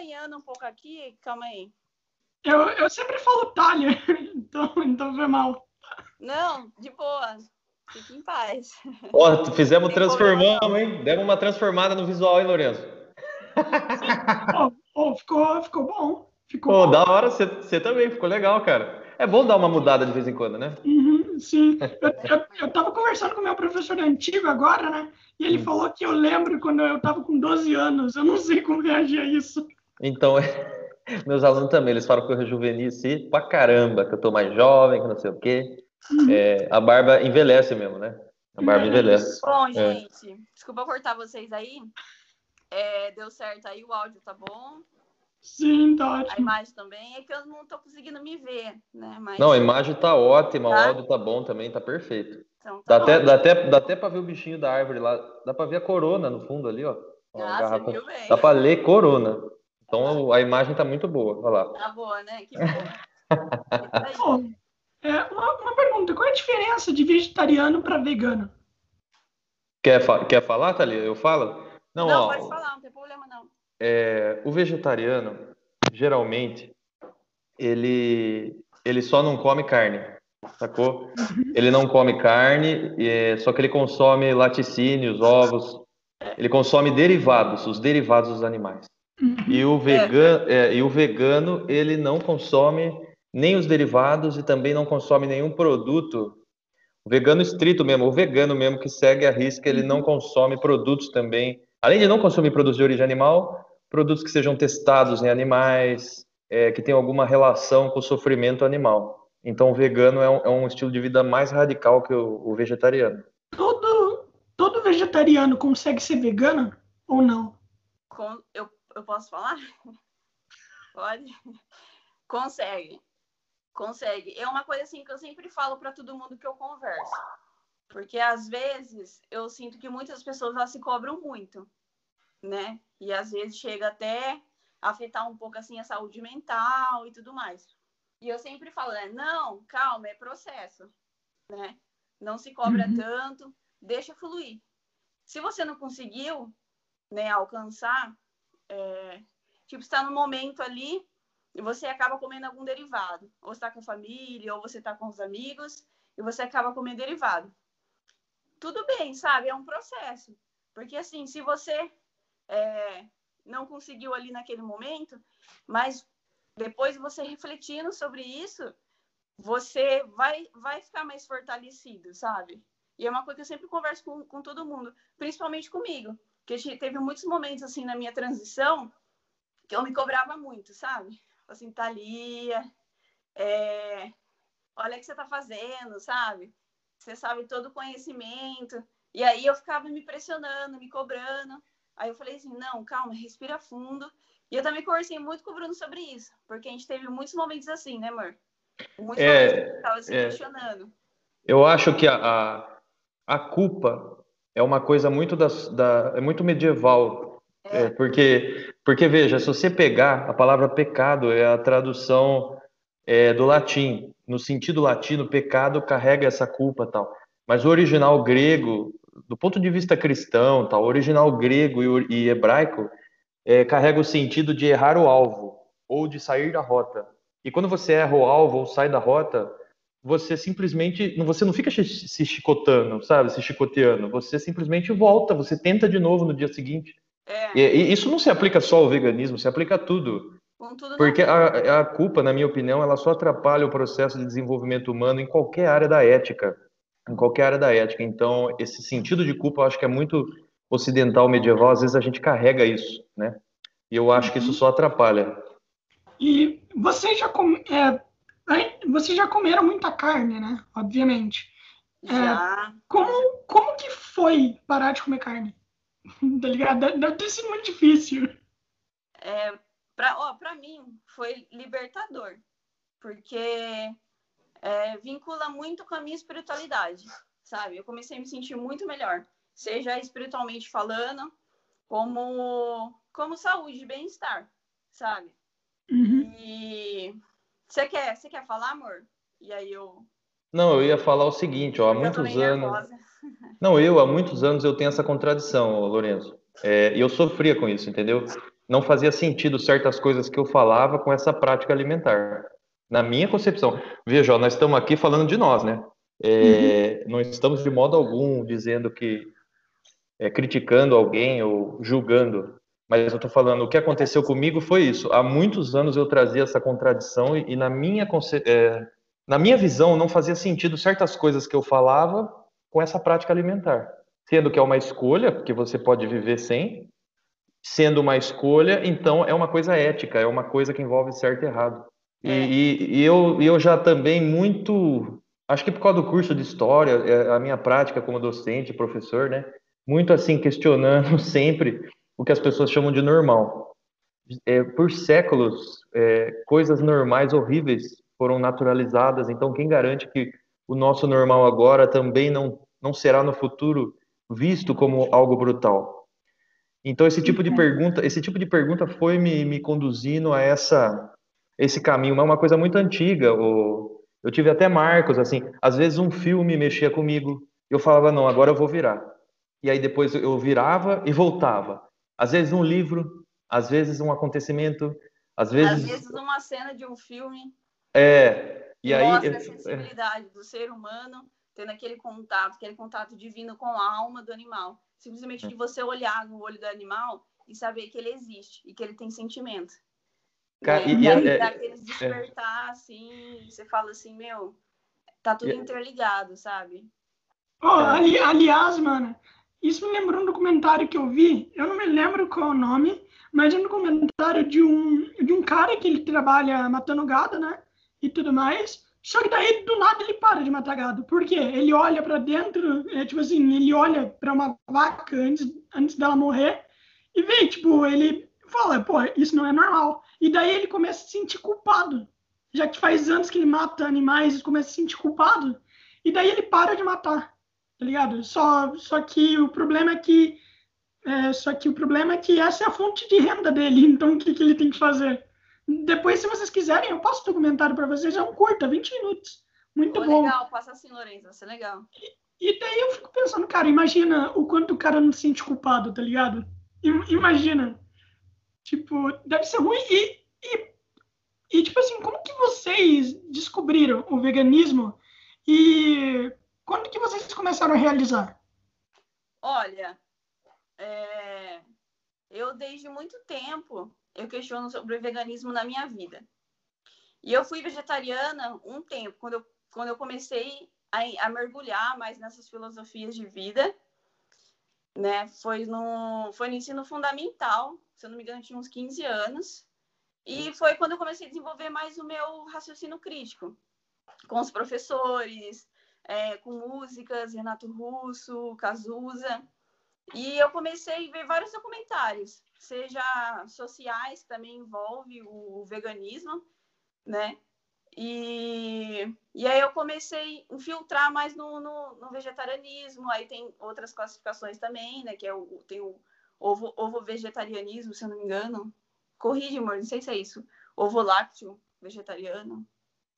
boiando um pouco aqui, calma aí. Eu, eu sempre falo talha, então, então foi mal. Não, de boa. Fique em paz. Ó, fizemos, transformamos, hein? Demos uma transformada no visual, hein, Lourenço? oh, oh, ficou, ficou bom. Ficou Pô, bom. da hora, você também, ficou legal, cara. É bom dar uma mudada de vez em quando, né? Uhum, sim. Eu, eu, eu tava conversando com meu professor antigo agora, né? E ele Hum. falou que eu lembro quando eu tava com 12 anos. Eu não sei como reagir a isso. Então, meus alunos também, eles falam que eu rejuvenesci pra caramba, que eu tô mais jovem, que não sei o quê. Uhum. É, a barba envelhece mesmo, né? A barba envelhece. Bom, É. gente, desculpa cortar vocês aí. É, deu certo aí, o áudio tá bom. Sim, tá A ótimo. imagem também. É que eu não tô conseguindo me ver, né? Mas, Não, a imagem tá ótima, o Tá? áudio tá bom também, tá perfeito. então, Dá tá até, bom. dá, até, dá até pra ver o bichinho da árvore lá. Dá pra ver a corona no fundo ali, ó. Ó, a Ah, você viu bem. Dá pra ler corona. Então a imagem tá muito boa. Olha lá. Tá boa, né? Que boa. É, uma, uma pergunta: qual é a diferença de vegetariano para vegano? Quer, fa- quer falar, Thalia? Eu falo? Não, Não, ó, pode falar, não tem problema não. é, o vegetariano, geralmente, ele, ele só não come carne, sacou? Ele não come carne, é, só que ele consome laticínios, ovos, ele consome derivados, os derivados dos animais. Uhum. E o vegano, é, e o vegano, ele não consome nem os derivados e também não consome nenhum produto. O vegano estrito mesmo, o vegano mesmo que segue a risca, ele não consome produtos também. Além de não consumir produtos de origem animal, produtos que sejam testados em animais, é, que tenham alguma relação com o sofrimento animal. Então, o vegano é um, é um estilo de vida mais radical que o, o vegetariano. Todo, todo vegetariano consegue ser vegano ou não? Com- eu, eu posso falar? Pode? Consegue. Consegue. É uma coisa assim que eu sempre falo para todo mundo que eu converso. Porque às vezes eu sinto que muitas pessoas elas se cobram muito, né? E às vezes chega até a afetar um pouco assim a saúde mental e tudo mais. E eu sempre falo, né? Não, calma, é processo, né? Não se cobra Uhum. tanto, deixa fluir. Se você não conseguiu, né, alcançar, é, tipo, está no momento ali e você acaba comendo algum derivado. Ou está com a família, ou você está com os amigos e você acaba comendo derivado. Tudo bem, sabe? É um processo. Porque, assim, se você é, não conseguiu ali naquele momento, mas depois você refletindo sobre isso, você vai, vai ficar mais fortalecido, sabe? E é uma coisa que eu sempre converso com, com todo mundo, principalmente comigo. Porque teve muitos momentos, assim, na minha transição, que eu me cobrava muito, sabe? Assim, Thalia, é... olha o que você tá fazendo, sabe? Você sabe todo o conhecimento. E aí eu ficava me pressionando, me cobrando. Aí eu falei assim, não, calma, respira fundo. E eu também conversei muito com o Bruno sobre isso, porque a gente teve muitos momentos assim, né, amor? Muitos É, momentos que eu tava se é. questionando. Eu acho que a, a, a culpa é uma coisa muito, das, da, é muito medieval. É. É, porque, porque, veja, se você pegar a palavra pecado, é a tradução é, do latim. No sentido latino, pecado carrega essa culpa tal. Mas o original grego, do ponto de vista cristão, tal, o original grego e, e hebraico é, carrega o sentido de errar o alvo ou de sair da rota. E quando você erra o alvo ou sai da rota, você simplesmente, não- você não fica se chicotando, sabe, se chicoteando. Você simplesmente volta, você tenta de novo no dia seguinte. É, E, e isso não se aplica só ao veganismo, se aplica a tudo. com tudo Porque a, a culpa, na minha opinião, ela só atrapalha o processo de desenvolvimento humano em qualquer área da ética. Em qualquer área da ética. Então, esse sentido de culpa, eu acho que é muito ocidental, medieval. Às vezes a gente carrega isso, né? E eu acho que isso só atrapalha. E vocês já, com, é, aí- vocês já comeram muita carne, né? Obviamente. Já. Como, como que foi parar de comer carne? Tá ligado? Deve- ter sido muito difícil. É, pra, ó, pra mim, foi libertador, porque é, vincula muito com a minha espiritualidade, sabe? Eu comecei a me sentir muito melhor, seja espiritualmente falando, como, como saúde bem-estar, sabe? Uhum. E você quer, você quer falar, amor? E aí eu, Não, eu ia falar o seguinte, ó, há muitos anos. nervosa. Não, eu há muitos anos eu tenho essa contradição, ô, Lourenço. É, e eu sofria com isso, entendeu? não fazia sentido certas coisas que eu falava com essa prática alimentar. Na minha concepção. Veja, ó, nós estamos aqui falando de nós, né? É, uhum. Não estamos de modo algum dizendo que é, criticando alguém ou julgando, mas eu estou falando o que aconteceu comigo foi isso. Há muitos anos eu trazia essa contradição e, e na minha é, na minha visão não fazia sentido certas coisas que eu falava com essa prática alimentar, sendo que é uma escolha que você pode viver sem, sendo uma escolha, então é uma coisa ética, é uma coisa que envolve certo e errado. E, é. e, e eu, eu já também muito, acho que por causa do curso de história, é, a minha prática como docente, professor, né? Muito assim questionando sempre o que as pessoas chamam de normal. É, por séculos, é, coisas normais horríveis foram naturalizadas. Então, quem garante que o nosso normal agora também não não será no futuro visto como algo brutal? Então, esse tipo de pergunta, esse tipo de pergunta foi me, me conduzindo a essa esse caminho. É uma coisa muito antiga. Eu tive até marcos, assim, às vezes um filme mexia comigo, eu falava, não, agora eu vou virar. E aí depois eu virava e voltava. Às vezes um livro, às vezes um acontecimento, às vezes... Às vezes uma cena de um filme. É, e aí... Mostra a sensibilidade é... do ser humano tendo aquele contato, aquele contato divino com a alma do animal. Simplesmente de você olhar no olho do animal e saber que ele existe e que ele tem sentimento. Cara, e, e, aí é, dá aquele despertar, é, assim, você fala assim, meu, tá tudo interligado, sabe? Oh, ali, aliás, mano, isso me lembrou um documentário que eu vi, eu não me lembro qual é o nome, mas é um documentário de um, de um cara que ele trabalha matando gado, né? E tudo mais. Só que daí, do nada, ele para de matar gado. Por quê? Ele olha para dentro, é, tipo assim, ele olha para uma vaca antes, antes dela morrer e vê, tipo, ele fala, pô, isso não é normal. E daí ele começa a se sentir culpado. Já que faz anos que ele mata animais, ele começa a se sentir culpado. E daí ele para de matar, tá ligado? Só, só que o problema é que é, só que o problema é que essa é a fonte de renda dele. Então o que, que ele tem que fazer? Depois, se vocês quiserem, eu passo o documentário para vocês. É um curta, 20 minutos. Muito bom. Legal, passa assim, Lourenço. Vai ser legal. E, e, daí eu fico pensando, cara, imagina o quanto o cara não se sente culpado, tá ligado? Imagina. Tipo, deve ser ruim. E, e, e, tipo assim, como que vocês descobriram o veganismo? E quando que vocês começaram a realizar? Olha, é... eu desde muito tempo eu questiono sobre o veganismo na minha vida. E eu fui vegetariana um tempo, quando eu, quando eu comecei a, a mergulhar mais nessas filosofias de vida, né? Foi no, foi no ensino fundamental, se eu não me engano, tinha uns 15 anos. E foi quando eu comecei a desenvolver mais o meu raciocínio crítico, com os professores, é, com músicas, Renato Russo, Cazuza. E eu comecei a ver vários documentários, seja sociais, que também envolve o, veganismo, né? E, e aí eu comecei a infiltrar mais no, no, no, vegetarianismo, aí tem outras classificações também, né? Que é o, tem o ovo, ovo vegetarianismo, se eu não me engano. Corrige, amor, não sei se é isso. Ovo lácteo vegetariano.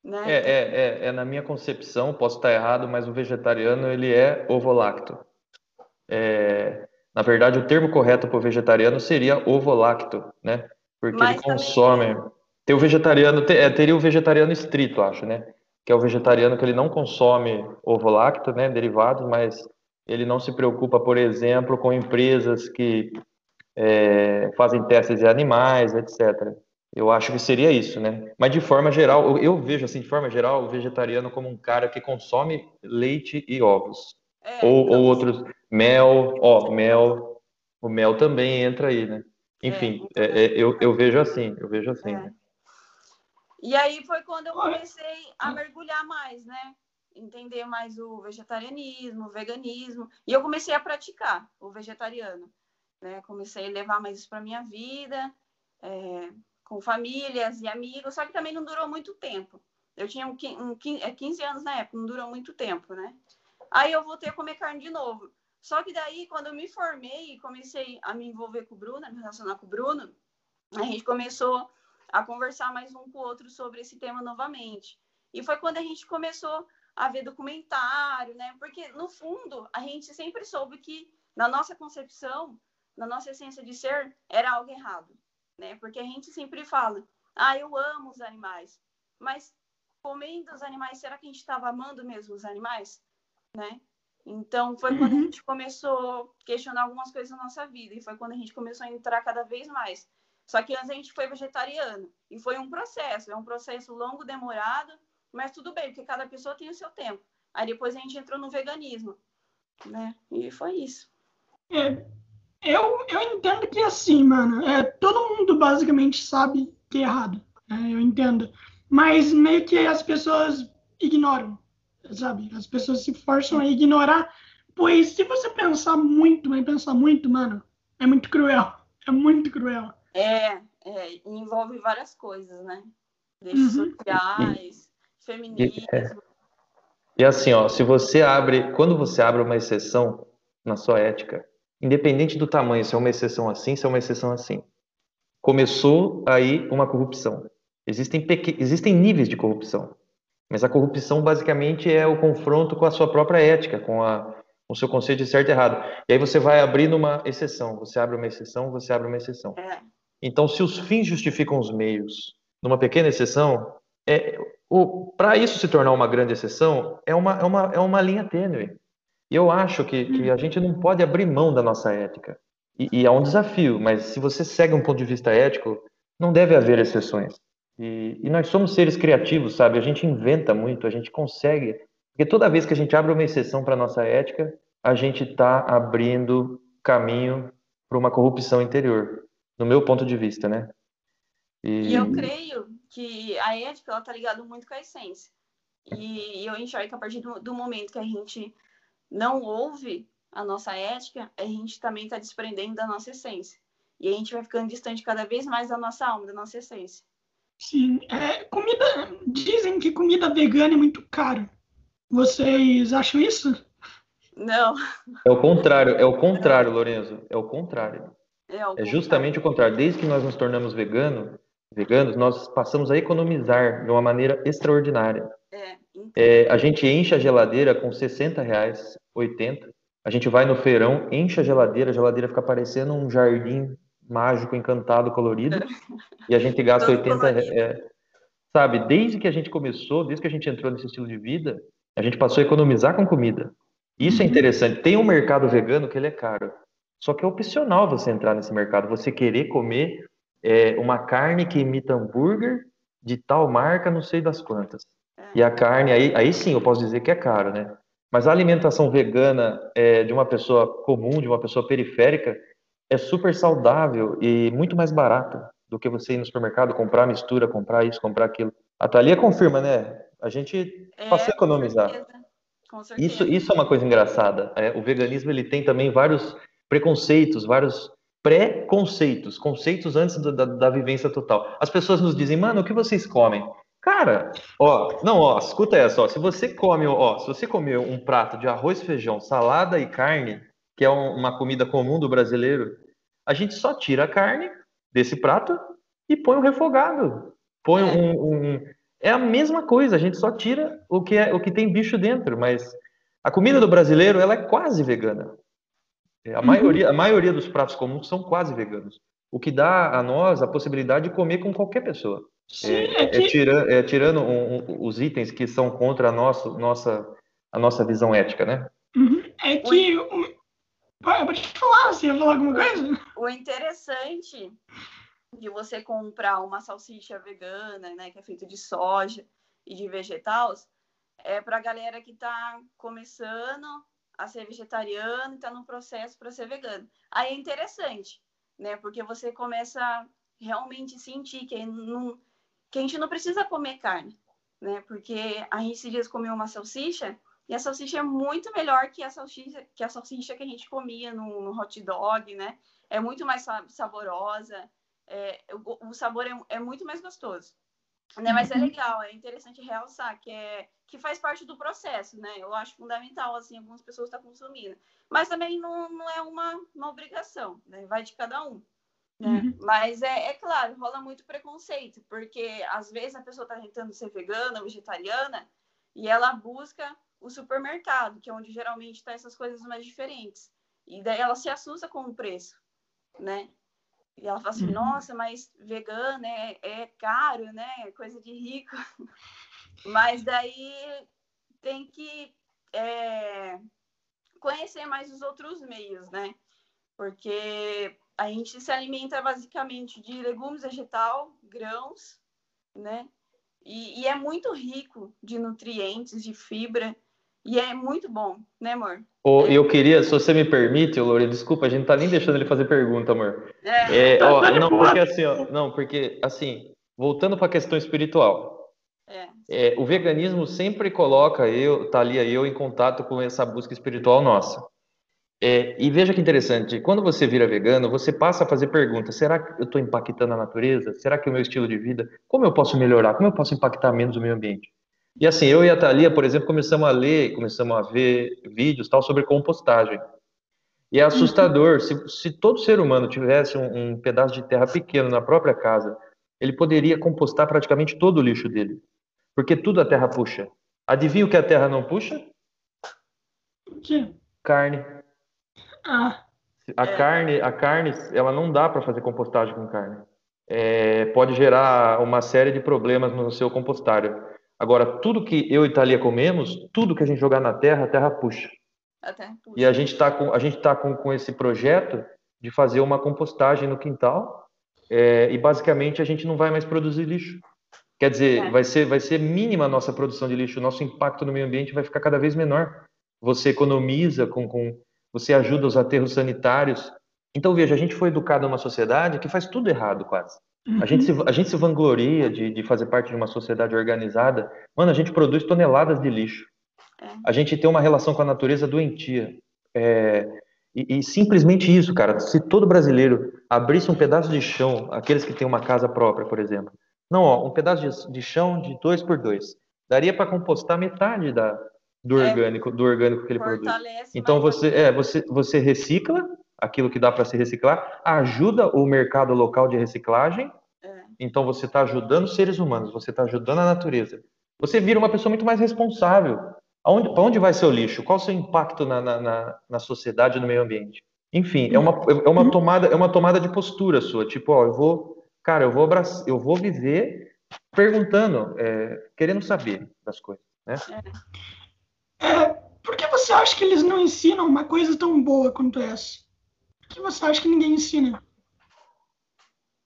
Né? É, é, é, é, na minha concepção, posso estar errado, mas o vegetariano ele é ovo lácteo. É, na verdade, o termo correto para o vegetariano seria ovo-lacto, né? Porque Mas ele consome. Também... Tem o vegetariano, é, teria o vegetariano estrito, acho, né? Que é o vegetariano que ele não consome ovo-lacto, né? Derivados, mas ele não se preocupa, por exemplo, com empresas que é, fazem testes de animais, etc. Eu acho que seria isso, né? Mas de forma geral, eu, eu, vejo assim, de forma geral, o vegetariano como um cara que consome leite e ovos. É, ou, então... ou outros, mel, ó, mel, o mel também entra aí, né? Enfim, é, é, é, eu, eu vejo assim, eu vejo assim. Né? E aí foi quando eu comecei a mergulhar mais, né? Entender mais o vegetarianismo, o veganismo. E eu comecei a praticar o vegetariano. Né? Comecei a levar mais isso para minha vida, é, com famílias e amigos, só que também não durou muito tempo. Eu tinha um, um, 15 anos na época, não durou muito tempo, né? Aí eu voltei a comer carne de novo. Só que daí, quando eu me formei e comecei a me envolver com o Bruno, a me relacionar com o Bruno, a gente começou a conversar mais um com o outro sobre esse tema novamente. E foi quando a gente começou a ver documentário, né? Porque, no fundo, a gente sempre soube que, na nossa concepção, na nossa essência de ser, era algo errado. Né? Porque a gente sempre fala, ah, eu amo os animais, mas comendo os animais, será que a gente estava amando mesmo os animais, né? Então foi quando a uhum. gente começou a questionar algumas coisas na nossa vida e foi quando a gente começou a entrar cada vez mais. Só que antes a gente foi vegetariano e foi um processo, é um processo longo, demorado, mas tudo bem, porque cada pessoa tem o seu tempo. Aí depois a gente entrou no veganismo, né? E foi isso. É, eu, eu entendo que é assim, mano, é, todo mundo basicamente sabe que é errado, né? eu entendo. Mas meio que as pessoas ignoram, sabe? As pessoas se forçam a ignorar, pois se você pensar muito, vai pensar muito, mano, é muito cruel. É muito cruel. É, é envolve várias coisas, né? Desde uhum. sociais, feminismo. É. E assim, ó, se você abre, quando você abre uma exceção na sua ética, independente do tamanho, se é uma exceção assim, se é uma exceção assim. Começou aí uma corrupção. Existem, pequ... Existem níveis de corrupção, mas a corrupção basicamente é o confronto com a sua própria ética, com, a... com o seu conceito de certo e errado. E aí você vai abrindo uma exceção, você abre uma exceção, você abre uma exceção. É. Então, se os fins justificam os meios, numa pequena exceção, é, para isso se tornar uma grande exceção, é uma, é uma, é uma linha tênue. E eu acho que, que a gente não pode abrir mão da nossa ética. E, e, é um desafio, mas se você segue um ponto de vista ético, não deve haver exceções. E, e nós somos seres criativos, sabe? A gente inventa muito, a gente consegue. Porque toda vez que a gente abre uma exceção para a nossa ética, a gente está abrindo caminho para uma corrupção interior, no meu ponto de vista, né? E, e eu creio que a ética está ligada muito com a essência. E eu enxergo que a partir do, do momento que a gente não ouve a nossa ética, a gente também está desprendendo da nossa essência. E a gente vai ficando distante cada vez mais da nossa alma, da nossa essência. Sim, é, comida. Dizem que comida vegana é muito caro. Vocês acham isso? Não. É o contrário, é o contrário, Lorenzo. É o contrário. É, o é justamente o contrário. Desde que nós nos tornamos vegano, veganos, nós passamos a economizar de uma maneira extraordinária. É, a gente enche a geladeira com 60 reais, 80. A gente vai no feirão, enche a geladeira, a geladeira fica parecendo um jardim mágico, encantado, colorido, e a gente gasta 80 é, Sabe, desde que a gente começou, desde que a gente entrou nesse estilo de vida, a gente passou a economizar com comida. Isso é uhum. interessante. Tem um mercado vegano que ele é caro. Só que é opcional você entrar nesse mercado, você querer comer é, uma carne que imita hambúrguer de tal marca, não sei das quantas. E a carne, aí, aí sim eu posso dizer que é caro, né? Mas a alimentação vegana é, de uma pessoa comum, de uma pessoa periférica, é super saudável e muito mais barata do que você ir no supermercado, comprar mistura, comprar isso, comprar aquilo. A Thalia confirma, né? A gente é, passa a economizar. Com certeza. Com certeza. Isso, isso é uma coisa engraçada. É, o veganismo ele tem também vários preconceitos, vários pré-conceitos, conceitos antes da, da, da, vivência total. As pessoas nos dizem, mano, o que vocês comem? Cara, ó, não, ó, escuta essa, ó, se você come, ó, se você comer um prato de arroz, feijão, salada e carne, que é um, uma comida comum do brasileiro, a gente só tira a carne desse prato e põe um refogado. Põe um, um, é a mesma coisa, a gente só tira o que é o que tem bicho dentro, mas a comida do brasileiro ela é quase vegana. A uhum. maioria, a maioria dos pratos comuns são quase veganos, o que dá a nós a possibilidade de comer com qualquer pessoa. Sim, é, é, que... é, tira, é tirando um, um, os itens que são contra a nossa, nossa, a nossa visão ética, né? Uhum. É que. O... Pode falar, você ia falar alguma coisa? O interessante de você comprar uma salsicha vegana, né, que é feita de soja e de vegetais, é para a galera que está começando a ser vegetariano e está no processo para ser vegano. Aí é interessante, né, porque você começa a realmente sentir que não que a gente não precisa comer carne, né? Porque a gente esses dias comeu uma salsicha e a salsicha é muito melhor que a salsicha que a salsicha que a gente comia no, no hot dog, né? É muito mais saborosa, é, o, o, sabor é, é, muito mais gostoso. Né? Mas é uhum. legal, é interessante realçar que é que faz parte do processo, né? Eu acho fundamental, assim, algumas pessoas estão consumindo. Mas também não, não é uma, uma obrigação, né? Vai de cada um. Né? Uhum. Mas é, é claro, rola muito preconceito, porque às vezes a pessoa está tentando ser vegana, vegetariana, e ela busca o supermercado, que é onde geralmente tá essas coisas mais diferentes. E daí ela se assusta com o preço, né? E ela fala assim, uhum. nossa, mas vegano é, é caro, né? É coisa de rico. mas daí tem que é, conhecer mais os outros meios, né? Porque a gente se alimenta basicamente de legumes, vegetal, grãos, né? E, e, é muito rico de nutrientes, de fibra, e é muito bom, né, amor? Oh, eu queria, se você me permite, Lore, desculpa, a gente não tá nem deixando ele fazer pergunta, amor. É. é ó, não, porque assim, ó, não, porque assim, voltando para a questão espiritual. É. É, o veganismo sempre coloca eu, Thalia, eu em contato com essa busca espiritual nossa. É, e veja que interessante, quando você vira vegano, você passa a fazer perguntas: será que eu estou impactando a natureza? Será que o meu estilo de vida? Como eu posso melhorar? Como eu posso impactar menos o meio ambiente? E assim, eu e a Thalia, por exemplo, começamos a ler, começamos a ver vídeos tal sobre compostagem. E é assustador, se, se todo ser humano tivesse um, um pedaço de terra pequeno na própria casa, ele poderia compostar praticamente todo o lixo dele. Porque tudo a terra puxa. Adivinha o que a terra não puxa? O quê? Carne. Ah. A é. carne, a carne, ela não dá para fazer compostagem com carne. É, pode gerar uma série de problemas no seu compostário. Agora, tudo que eu e Thalia comemos, tudo que a gente jogar na terra, a terra puxa. A terra puxa. E a gente está com, a gente tá com, com esse projeto de fazer uma compostagem no quintal é, e basicamente a gente não vai mais produzir lixo. Quer dizer, é. vai, ser, vai ser mínima a nossa produção de lixo, o nosso impacto no meio ambiente vai ficar cada vez menor. Você economiza com, com você ajuda os aterros sanitários. Então, veja, a gente foi educado numa sociedade que faz tudo errado, quase. A, gente se, a gente se vangloria de, de fazer parte de uma sociedade organizada. Mano, a gente produz toneladas de lixo. É. A gente tem uma relação com a natureza doentia. É, e, e, simplesmente isso, cara. Se todo brasileiro abrisse um pedaço de chão, aqueles que têm uma casa própria, por exemplo. Não, ó, um pedaço de, de chão de dois por dois. Daria para compostar metade da, do é, orgânico, do orgânico que ele produz. Então você, é, você, você recicla aquilo que dá para se reciclar, ajuda o mercado local de reciclagem. É. Então você está ajudando os seres humanos, você está ajudando a natureza. Você vira uma pessoa muito mais responsável. Para onde vai seu lixo? Qual o seu impacto na, na, na sociedade, no meio ambiente? Enfim, é uma, é uma tomada, é uma tomada de postura sua. Tipo, ó, eu vou, cara, eu vou abraçar, eu vou viver perguntando, é, querendo saber das coisas, né? É. É, por que você acha que eles não ensinam uma coisa tão boa quanto essa? Por que você acha que ninguém ensina?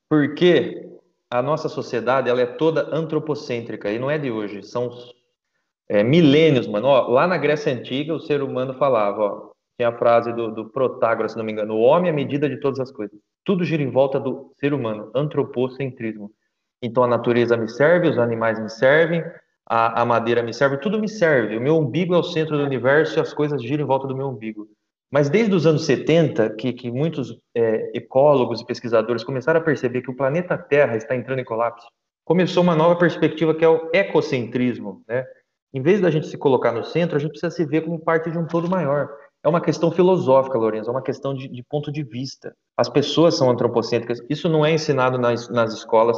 Porque a nossa sociedade ela é toda antropocêntrica e não é de hoje. São é, milênios, mano. Ó, lá na Grécia Antiga, o ser humano falava, ó, tinha a frase do, do Protágoras, se não me engano, o homem é a medida de todas as coisas. Tudo gira em volta do ser humano, antropocentrismo. Então a natureza me serve, os animais me servem, a, a, madeira me serve, tudo me serve. O meu umbigo é o centro do universo e as coisas giram em volta do meu umbigo. Mas desde os anos 70, que, que muitos é, ecólogos e pesquisadores começaram a perceber que o planeta Terra está entrando em colapso, começou uma nova perspectiva que é o ecocentrismo. Né? Em vez da gente se colocar no centro, a gente precisa se ver como parte de um todo maior. É uma questão filosófica, Lourenço, é uma questão de, de ponto de vista. As pessoas são antropocêntricas. Isso não é ensinado nas, nas escolas.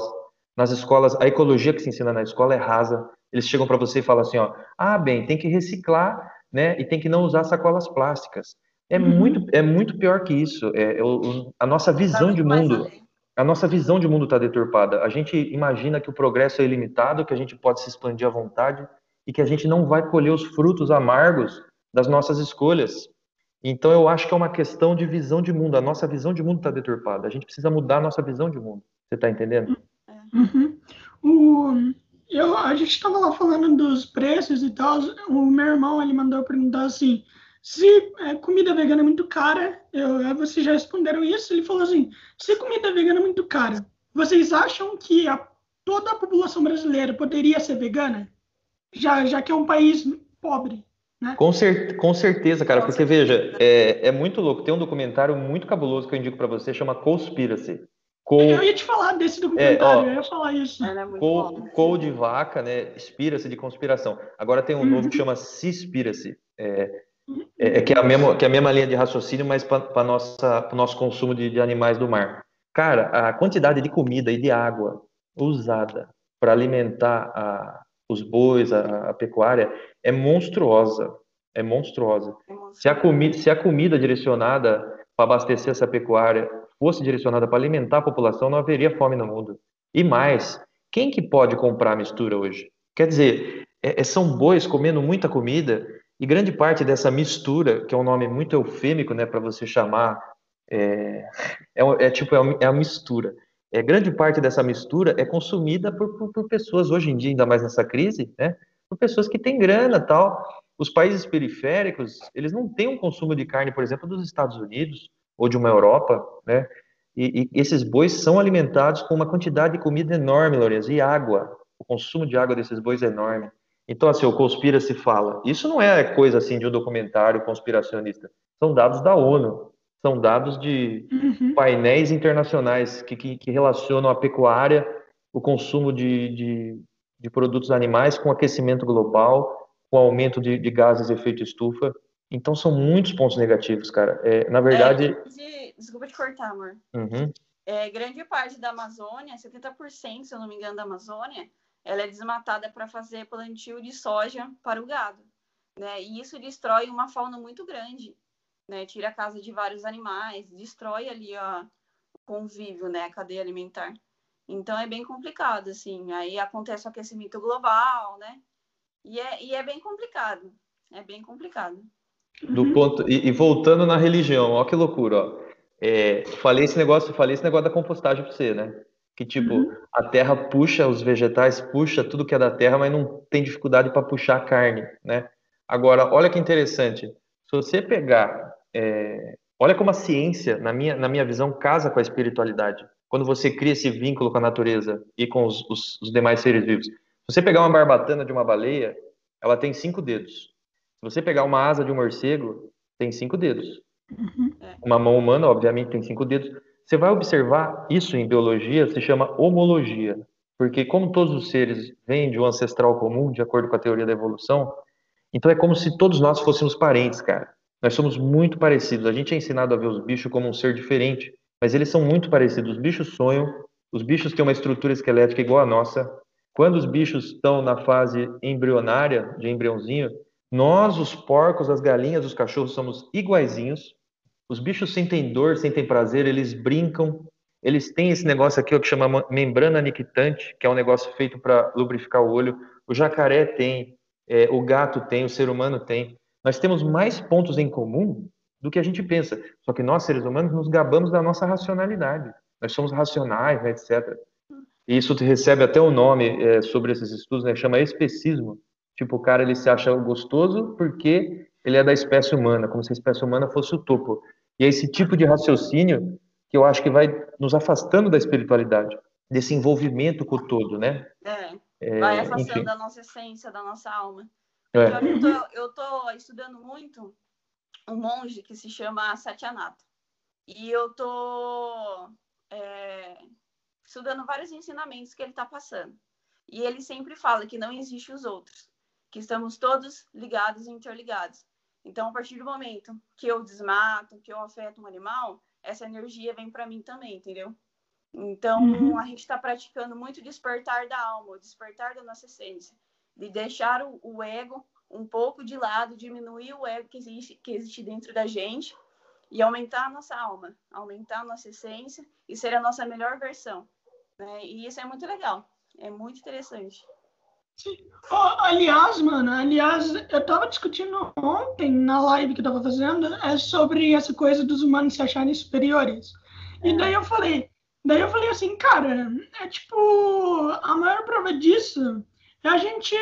Nas escolas, a ecologia que se ensina na escola é rasa. Eles chegam para você e falam assim, ó, ah, bem, tem que reciclar, né? E tem que não usar sacolas plásticas. É uhum. muito, é muito pior que isso. É, é a nossa visão de mundo, a nossa visão de mundo está deturpada. A gente imagina que o progresso é ilimitado, que a gente pode se expandir à vontade e que a gente não vai colher os frutos amargos das nossas escolhas. Então eu acho que é uma questão de visão de mundo. A nossa visão de mundo está deturpada. A gente precisa mudar a nossa visão de mundo. Você está entendendo? Uhum. O, eu, a gente estava lá falando dos preços e tal. O meu irmão ele mandou perguntar assim: se é, comida vegana é muito cara, eu, vocês já responderam isso. Ele falou assim: se comida vegana é muito cara, vocês acham que a, toda a população brasileira poderia ser vegana? Já, já que é um país pobre. Né? Com, cer com certeza, cara, porque veja, é, é muito louco. Tem um documentário muito cabuloso que eu indico para você, chama Conspiracy. Com... Eu ia te falar desse documentário, é, ó, eu ia falar isso. É com de vaca, né? Inspira-se de conspiração. Agora tem um uhum. novo que chama Cispira-se. É, é, é, que, é a mesma, que é a mesma linha de raciocínio, mas para o nosso consumo de, de animais do mar. Cara, a quantidade de comida e de água usada para alimentar a, os bois, a, a, pecuária, é monstruosa. É monstruosa. É monstruosa. Se, a comida, se a comida direcionada para abastecer essa pecuária fosse direcionada para alimentar a população, não haveria fome no mundo. E mais, quem que pode comprar mistura hoje? Quer dizer, é, é, são bois comendo muita comida e grande parte dessa mistura, que é um nome muito eufêmico, né, para você chamar, é, é, é tipo é, é a mistura. É, grande parte dessa mistura é consumida por, por, por, pessoas hoje em dia, ainda mais nessa crise, né, por pessoas que têm grana, tal. Os países periféricos, eles não têm um consumo de carne, por exemplo, dos Estados Unidos ou de uma Europa, né? E, e esses bois são alimentados com uma quantidade de comida enorme, Lourenço, e água. O consumo de água desses bois é enorme. Então, assim, o conspira se fala. Isso não é coisa assim de um documentário conspiracionista. São dados da ONU. São dados de uhum. painéis internacionais que, que, que, relacionam a pecuária, o consumo de, de, de, produtos animais com aquecimento global, com aumento de, de gases de efeito estufa. Então, são muitos pontos negativos, cara. É, na verdade. É, de... Desculpa te cortar, amor. Uhum. É, grande parte da Amazônia, 70%, se eu não me engano, da Amazônia, ela é desmatada para fazer plantio de soja para o gado, né? E isso destrói uma fauna muito grande, né? Tira a casa de vários animais, destrói ali ó, o convívio, né? A cadeia alimentar. Então é bem complicado, assim. Aí acontece o aquecimento global, né? E é, e é bem complicado. É bem complicado. Do uhum. ponto e, e, voltando na religião, ó que loucura, ó. É, falei esse negócio, falei esse negócio da compostagem para você, né? que tipo uhum. a terra puxa os vegetais, puxa tudo que é da terra, mas não tem dificuldade para puxar a carne, né? Agora, olha que interessante. Se você pegar, é... olha como a ciência, na minha na minha visão, casa com a espiritualidade. Quando você cria esse vínculo com a natureza e com os, os, os demais seres vivos. Se você pegar uma barbatana de uma baleia, ela tem cinco dedos. Se você pegar uma asa de um morcego, tem cinco dedos. Uhum. Uma mão humana, obviamente, tem cinco dedos. Você vai observar isso em biologia, se chama homologia, porque como todos os seres vêm de um ancestral comum, de acordo com a teoria da evolução, então é como se todos nós fôssemos parentes, cara. Nós somos muito parecidos. A gente é ensinado a ver os bichos como um ser diferente, mas eles são muito parecidos. Os bichos sonham, os bichos têm uma estrutura esquelética igual a nossa. Quando os bichos estão na fase embrionária, de embriãozinho, nós, os porcos, as galinhas, os cachorros, somos iguaizinhos. Os bichos sentem dor, sentem prazer, eles brincam. Eles têm esse negócio aqui ó, que chama membrana nictante, que é um negócio feito para lubrificar o olho. O jacaré tem, é, o gato tem, o ser humano tem. Nós temos mais pontos em comum do que a gente pensa. Só que nós, seres humanos, nos gabamos da nossa racionalidade. Nós somos racionais, né, etc. E isso recebe até um nome é, sobre esses estudos, né, chama especismo. Tipo, o cara ele se acha gostoso porque ele é da espécie humana, como se a espécie humana fosse o topo. E é esse tipo de raciocínio que eu acho que vai nos afastando da espiritualidade, desse envolvimento com o todo, né? É, é vai afastando enfim. da nossa essência, da nossa alma. É. Eu, tô, eu tô estudando muito um monge que se chama Satyanata. E eu tô é, estudando vários ensinamentos que ele está passando. E ele sempre fala que não existe os outros, que estamos todos ligados e interligados. Então, a partir do momento que eu desmato, que eu afeto um animal, essa energia vem para mim também, entendeu? Então, uhum. a gente está praticando muito despertar da alma, despertar da nossa essência, de deixar o, o, ego um pouco de lado, diminuir o ego que existe, que existe dentro da gente e aumentar a nossa alma, aumentar a nossa essência e ser a nossa melhor versão. Né? E isso é muito legal, é muito interessante. Oh, aliás, mano, aliás, eu tava discutindo ontem na live que eu tava fazendo é sobre essa coisa dos humanos se acharem superiores. E daí eu falei, daí eu falei assim, cara, é tipo, a maior prova disso é a gente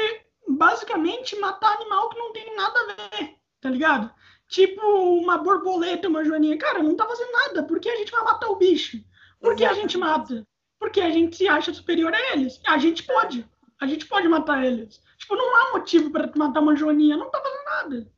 basicamente matar animal que não tem nada a ver, tá ligado? Tipo uma borboleta, uma joaninha, cara, não tá fazendo nada, por que a gente vai matar o bicho? Por que a gente mata? Porque a gente se acha superior a eles. A gente pode a gente pode matar eles. Tipo, não há motivo para matar uma joaninha, não tá fazendo nada,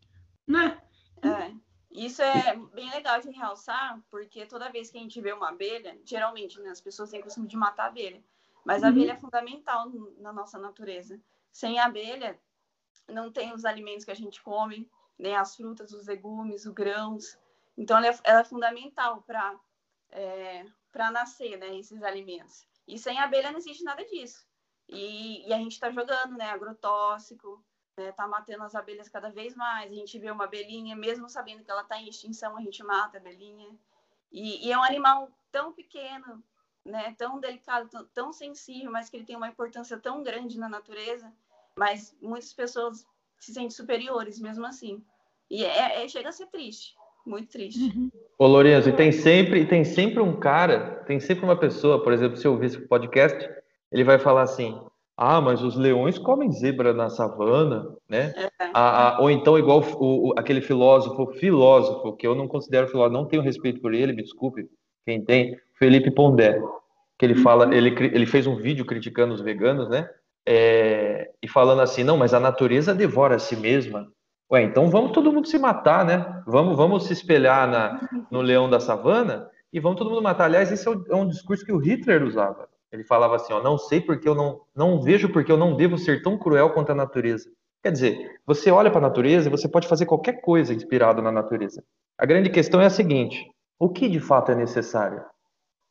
né? É, isso é bem legal de realçar, porque toda vez que a gente vê uma abelha, geralmente, né, as pessoas têm costume de matar a abelha, mas a uhum. abelha é fundamental na nossa natureza. Sem a abelha, não tem os alimentos que a gente come, nem as frutas, os legumes, os grãos. Então, ela é, ela é fundamental para é, para nascer, né, esses alimentos. E sem abelha não existe nada disso. E, e a gente está jogando, né, agrotóxico, né, tá matando as abelhas cada vez mais. A gente vê uma abelhinha, mesmo sabendo que ela está em extinção, a gente mata a abelhinha. E, e, é um animal tão pequeno, né, tão delicado, tão, tão sensível, mas que ele tem uma importância tão grande na natureza, mas muitas pessoas se sentem superiores mesmo assim. E é, é chega a ser triste, muito triste. Uhum. Ô Lourenço, e tem sempre, tem sempre um cara, tem sempre uma pessoa, por exemplo, se eu ouvir esse podcast, ele vai falar assim: ah, mas os leões comem zebra na savana, né? É. Ah, ah, ou então, igual o, o, aquele filósofo, filósofo, que eu não considero filósofo, não tenho respeito por ele, me desculpe, quem tem, Felipe Pondé, que ele fala, uhum. ele, ele fez um vídeo criticando os veganos, né? É, e falando assim, não, mas a natureza devora a si mesma. Ué, então vamos todo mundo se matar, né? Vamos, vamos se espelhar na, no leão da savana e vamos todo mundo matar. Aliás, esse é, é um discurso que o Hitler usava. Ele falava assim, ó, não sei porque eu não, não vejo porque eu não devo ser tão cruel quanto a natureza. Quer dizer, você olha para a natureza e você pode fazer qualquer coisa inspirado na natureza. A grande questão é a seguinte: o que de fato é necessário?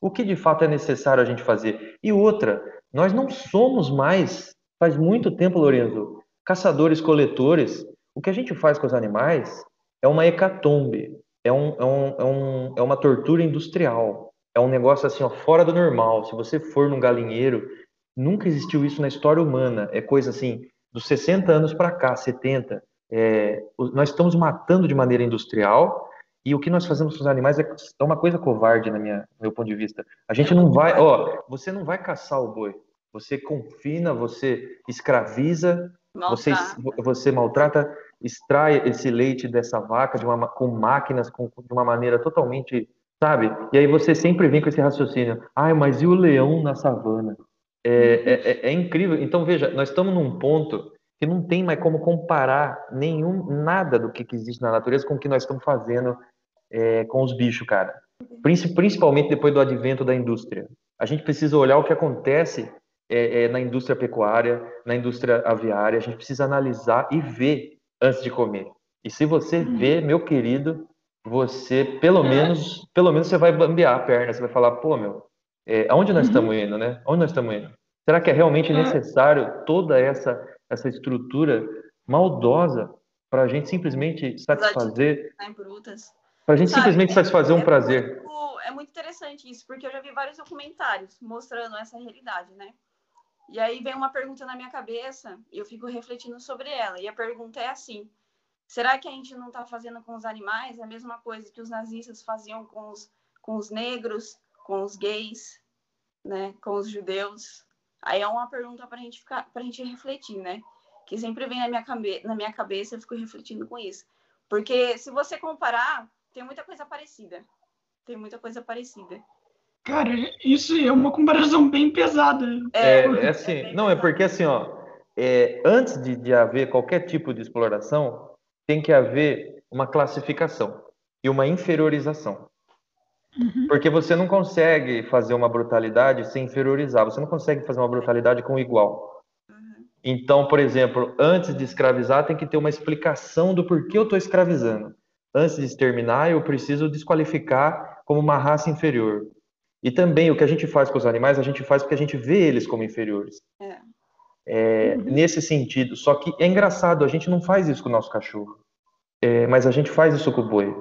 O que de fato é necessário a gente fazer? E outra, nós não somos mais, faz muito tempo, Lorenzo, caçadores-coletores. O que a gente faz com os animais é uma hecatombe, é, um, é, um, é, um, é uma tortura industrial é um negócio assim, ó, fora do normal. Se você for num galinheiro, nunca existiu isso na história humana. É coisa assim, dos 60 anos para cá, 70. É, nós estamos matando de maneira industrial e o que nós fazemos com os animais é, é uma coisa covarde, na minha, no meu ponto de vista. A gente não vai, ó, você não vai caçar o boi. Você confina, você escraviza, você, você maltrata, extrai esse leite dessa vaca de uma, com máquinas, com, de uma maneira totalmente Sabe? E aí você sempre vem com esse raciocínio. Ai, mas e o leão na savana? É, é, é, é incrível. Então, veja, nós estamos num ponto que não tem mais como comparar nenhum, nada do que, que existe na natureza com o que nós estamos fazendo é, com os bichos, cara. Principalmente depois do advento da indústria. A gente precisa olhar o que acontece é, é, na indústria pecuária, na indústria aviária. A gente precisa analisar e ver antes de comer. E se você uhum. vê, meu querido, você pelo menos, pelo menos você vai bambear a perna, você vai falar, pô, meu, é, aonde nós uhum. estamos indo, né? Aonde nós estamos indo? Será que é realmente é. necessário toda essa essa estrutura maldosa para a gente simplesmente satisfazer? Para a gente Sabe, simplesmente é, satisfazer um é prazer. Muito, é muito interessante isso, porque eu já vi vários documentários mostrando essa realidade, né? E aí vem uma pergunta na minha cabeça e eu fico refletindo sobre ela. E a pergunta é assim: Será que a gente não está fazendo com os animais a mesma coisa que os nazistas faziam com os, com os negros, com os gays, né, com os judeus? Aí é uma pergunta para a gente ficar, para a gente refletir, né? Que sempre vem na minha, cabe na minha cabeça, eu fico refletindo com isso. Porque se você comparar, tem muita coisa parecida. Tem muita coisa parecida. Cara, isso é uma comparação bem pesada. É, é, é assim, é não, é porque assim, ó, é, antes de, de haver qualquer tipo de exploração, tem que haver uma classificação e uma inferiorização. Uhum. Porque você não consegue fazer uma brutalidade sem inferiorizar, você não consegue fazer uma brutalidade com igual. Uhum. Então, por exemplo, antes de escravizar, tem que ter uma explicação do porquê eu estou escravizando. Antes de exterminar, eu preciso desqualificar como uma raça inferior. E também o que a gente faz com os animais, a gente faz porque a gente vê eles como inferiores. É é, uhum. nesse sentido. Só que é engraçado, a gente não faz isso com o nosso cachorro, é, mas a gente faz isso com o boi.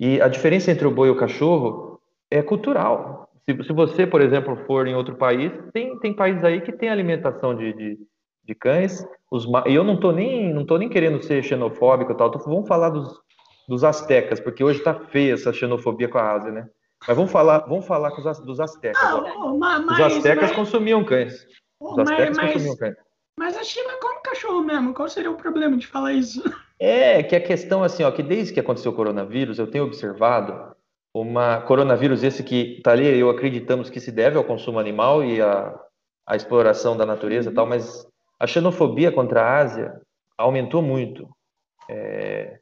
E a diferença entre o boi e o cachorro é cultural. Se, se você, por exemplo, for em outro país, tem, tem países aí que tem alimentação de, de, de cães. Os, e eu não estou nem, não tô nem querendo ser xenofóbico e tal, tô, vamos falar dos, dos astecas, porque hoje está feia essa xenofobia com a Ásia, né? Mas vamos falar, vamos falar dos astecas. Ah, mas, os astecas mas... consumiam cães. Os mas, consumiam cães. Mas a China come cachorro mesmo. Qual seria o problema de falar isso? É, que a questão assim, ó, que desde que aconteceu o coronavírus, eu tenho observado uma coronavírus esse que tá ali, eu acreditamos que se deve ao consumo animal e à, à exploração da natureza e tal, mas a xenofobia contra a Ásia aumentou muito. É,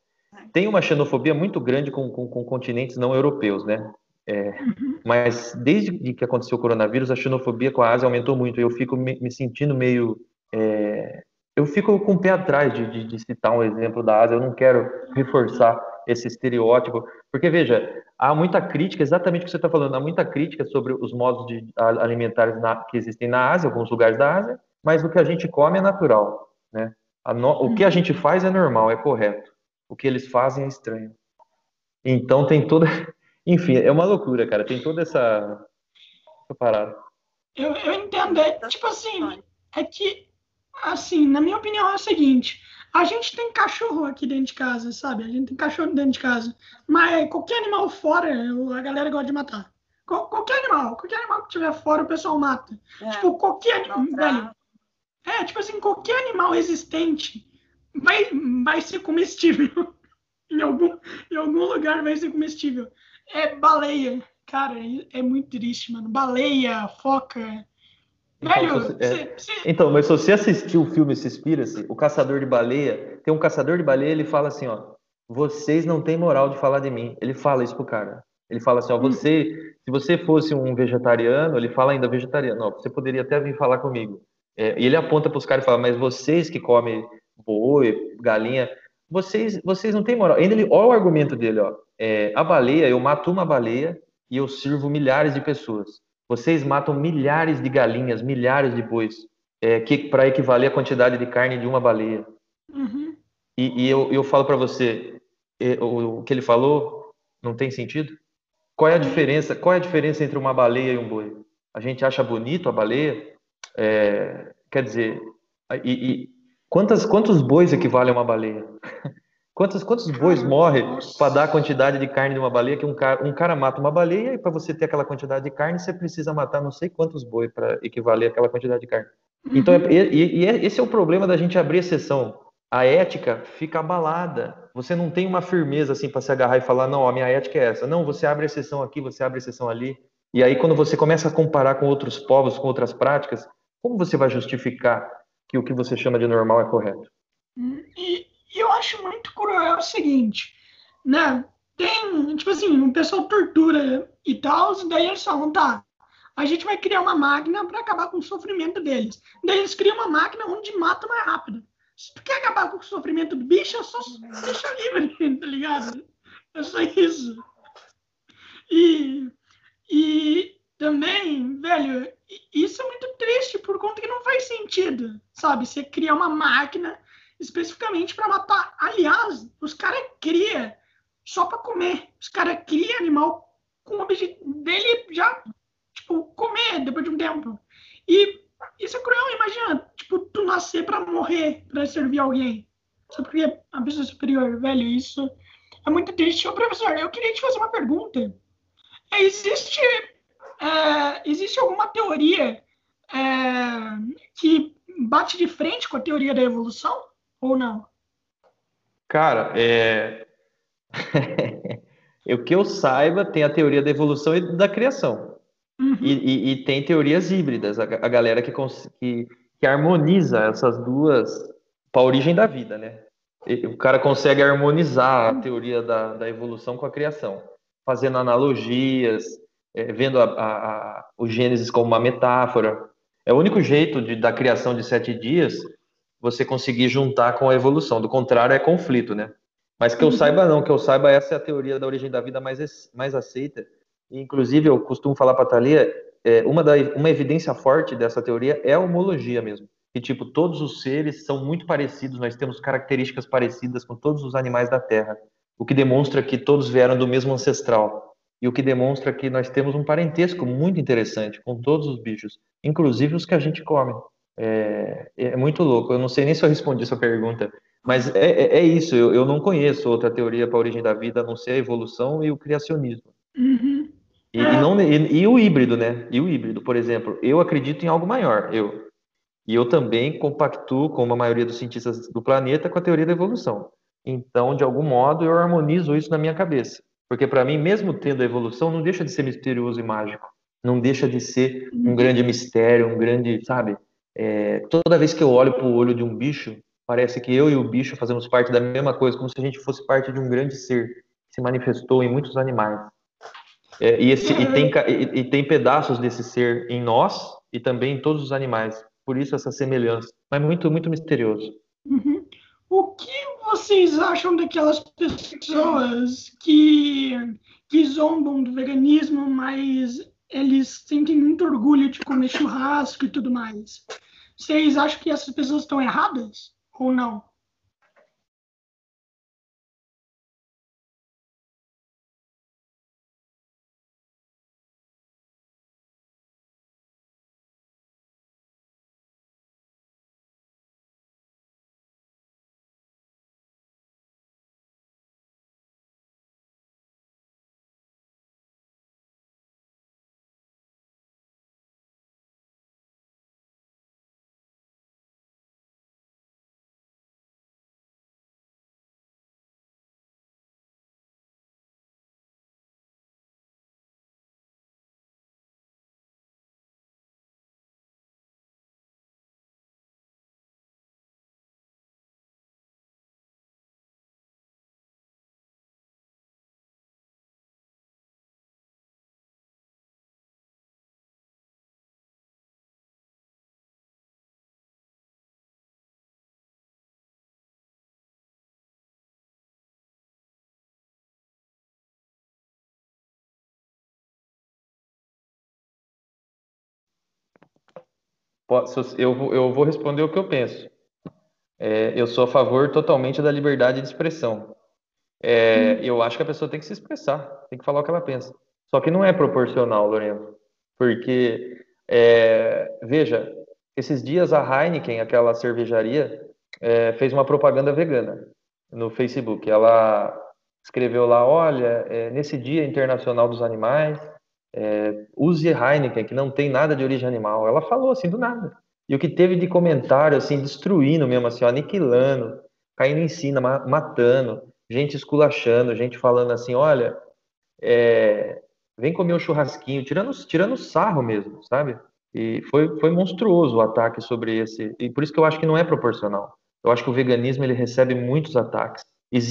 tem uma xenofobia muito grande com, com, com continentes não europeus, né? É, uhum. Mas desde que aconteceu o coronavírus, a xenofobia com a Ásia aumentou muito. Eu fico me, me sentindo meio é, eu fico com o pé atrás de, de, de, citar um exemplo da Ásia, eu não quero reforçar esse estereótipo, porque veja, há muita crítica, exatamente o que você está falando, há muita crítica sobre os modos de, alimentares na, que existem na Ásia, alguns lugares da Ásia, mas o que a gente come é natural, né? No, o que a gente faz é normal, é correto. O que eles fazem é estranho. Então tem toda Enfim, é uma loucura, cara. Tem toda essa, essa parada. Eu, eu entendo. É, tipo assim, é que, assim, na minha opinião é o seguinte. A gente tem cachorro aqui dentro de casa, sabe? A gente tem cachorro dentro de casa. Mas qualquer animal fora, a galera gosta de matar. Qualquer animal, qualquer animal que tiver fora, o pessoal mata. É, tipo, qualquer animal. Velho. É, tipo assim, qualquer animal existente vai, vai ser comestível. em, algum, em algum lugar vai ser comestível. É baleia. Cara, é muito triste, mano. Baleia, foca. Então, Velho, você, é... você... então, mas se você assistiu o filme Suspira-se, o caçador de baleia, tem um caçador de baleia, ele fala assim, ó, vocês não têm moral de falar de mim. Ele fala isso pro cara. Ele fala assim, ó, hum. você, se você fosse um vegetariano, ele fala ainda vegetariano, ó, você poderia até vir falar comigo. É, e ele aponta para os caras e fala, mas vocês que comem boi, galinha, vocês, vocês não têm moral. Ainda ele, olha o argumento dele, ó. É, a baleia, eu mato uma baleia e eu sirvo milhares de pessoas. Vocês matam milhares de galinhas, milhares de bois, é, que para equivaler à quantidade de carne de uma baleia. Uhum. E, e, eu, eu falo para você, é, o, o que ele falou não tem sentido? Qual é a diferença? Qual é a diferença entre uma baleia e um boi? A gente acha bonito a baleia? É, quer dizer, e, e, quantas, quantos bois equivale a uma baleia? Quantos, quantos bois morrem para dar a quantidade de carne de uma baleia que um cara, um cara mata uma baleia e para você ter aquela quantidade de carne você precisa matar não sei quantos bois para equivaler àquela quantidade de carne. Então, é, e, e é, esse é o problema da gente abrir exceção. A ética fica abalada. Você não tem uma firmeza assim para se agarrar e falar, não, a minha ética é essa. Não, você abre exceção aqui, você abre exceção ali. E aí, quando você começa a comparar com outros povos, com outras práticas, como você vai justificar que o que você chama de normal é correto? E, e eu acho muito cruel o seguinte, né? Tem, tipo assim, o pessoal tortura e tal, daí eles falam, tá, a gente vai criar uma máquina para acabar com o sofrimento deles. Daí eles criam uma máquina onde mata mais rápido. Se tu quer acabar com o sofrimento do bicho, é só deixa livre, tá ligado? É só isso. E, e também, velho, isso é muito triste por conta que não faz sentido, sabe? Você cria uma máquina especificamente para matar. Aliás, os caras criam só para comer. Os caras criam animal com o objetivo dele já, tipo, comer depois de um tempo. E isso é cruel, imagina, tipo, tu nascer para morrer, para servir alguém. Só porque a pessoa é superior, velho, isso é muito triste. Ô, professor, eu queria te fazer uma pergunta. É, existe, é, existe alguma teoria é, que bate de frente com a teoria da evolução? Ou não? Cara, é... o que eu saiba, tem a teoria da evolução e da criação. Uhum. E, e, e, tem teorias híbridas, a, a galera que, que, que, harmoniza essas duas para a origem da vida, né? O cara consegue harmonizar a teoria da, da evolução com a criação, fazendo analogias, é, vendo a, a, o Gênesis como uma metáfora. É o único jeito de, da criação de sete dias você conseguir juntar com a evolução. Do contrário, é conflito, né? Mas que eu uhum. saiba não, que eu saiba essa é a teoria da origem da vida mais, mais aceita. E, inclusive, eu costumo falar para a Thalia, é, uma, da, uma evidência forte dessa teoria é a homologia mesmo. Que, tipo, todos os seres são muito parecidos, nós temos características parecidas com todos os animais da Terra. O que demonstra que todos vieram do mesmo ancestral. E o que demonstra que nós temos um parentesco muito interessante com todos os bichos, inclusive os que a gente come. É, é muito louco. Eu não sei nem se eu respondi essa pergunta, mas é, é, é isso. Eu, eu, não conheço outra teoria para a origem da vida a não ser a evolução e o criacionismo. Uhum. E, e, não, e, e, o híbrido, né? E o híbrido, por exemplo, eu acredito em algo maior. Eu e eu também compactuo, como a maioria dos cientistas do planeta, com a teoria da evolução. Então, de algum modo, eu harmonizo isso na minha cabeça. Porque, para mim, mesmo tendo a evolução, não deixa de ser misterioso e mágico. Não deixa de ser um grande mistério, um grande, sabe? É, toda vez que eu olho para o olho de um bicho, parece que eu e o bicho fazemos parte da mesma coisa, como se a gente fosse parte de um grande ser que se manifestou em muitos animais. É, e, esse, e, tem, e, e, tem pedaços desse ser em nós e também em todos os animais. Por isso essa semelhança. Mas muito, muito misterioso. Uhum. O vocês acham daquelas pessoas que, que zombam do veganismo, mas eles sentem muito orgulho de comer churrasco e tudo mais. Vocês acham que essas pessoas estão erradas ou não? Eu, eu vou responder o que eu penso. É, eu sou a favor totalmente da liberdade de expressão. É, hum. Eu acho que a pessoa tem que se expressar, tem que falar o que ela pensa. Só que não é proporcional, Lorenzo. Porque, é, veja, esses dias a Heineken, aquela cervejaria, é, fez uma propaganda vegana no Facebook. Ela escreveu lá: olha, é, nesse Dia Internacional dos Animais, é, use Heineken, que não tem nada de origem animal. Ela falou assim do nada. E o que teve de comentário, assim, destruindo mesmo, assim, ó, aniquilando, caindo em cima, matando, gente esculachando, gente falando assim: olha, é, vem comer um churrasquinho, tirando, tirando sarro mesmo, sabe? E foi, foi monstruoso o ataque sobre esse. E por isso que eu acho que não é proporcional. Eu acho que o veganismo ele recebe muitos ataques.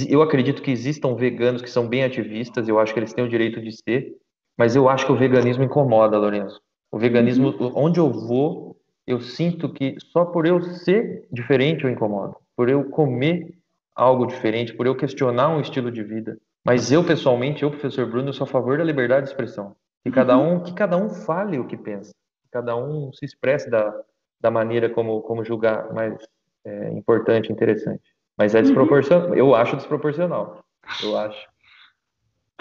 Eu acredito que existam veganos que são bem ativistas, eu acho que eles têm o direito de ser, mas eu acho que o veganismo incomoda, Lourenço. O veganismo, uhum. onde eu vou, eu sinto que só por eu ser diferente eu incomodo. Por eu comer algo diferente, por eu questionar um estilo de vida. Mas eu, pessoalmente, eu, professor Bruno, sou a favor da liberdade de expressão. Que cada uhum. um, que cada um fale o que pensa. Que cada um se expresse da, da maneira como, como julgar mais é, importante, interessante. Mas é uhum. desproporcional. Eu acho desproporcional. Eu acho.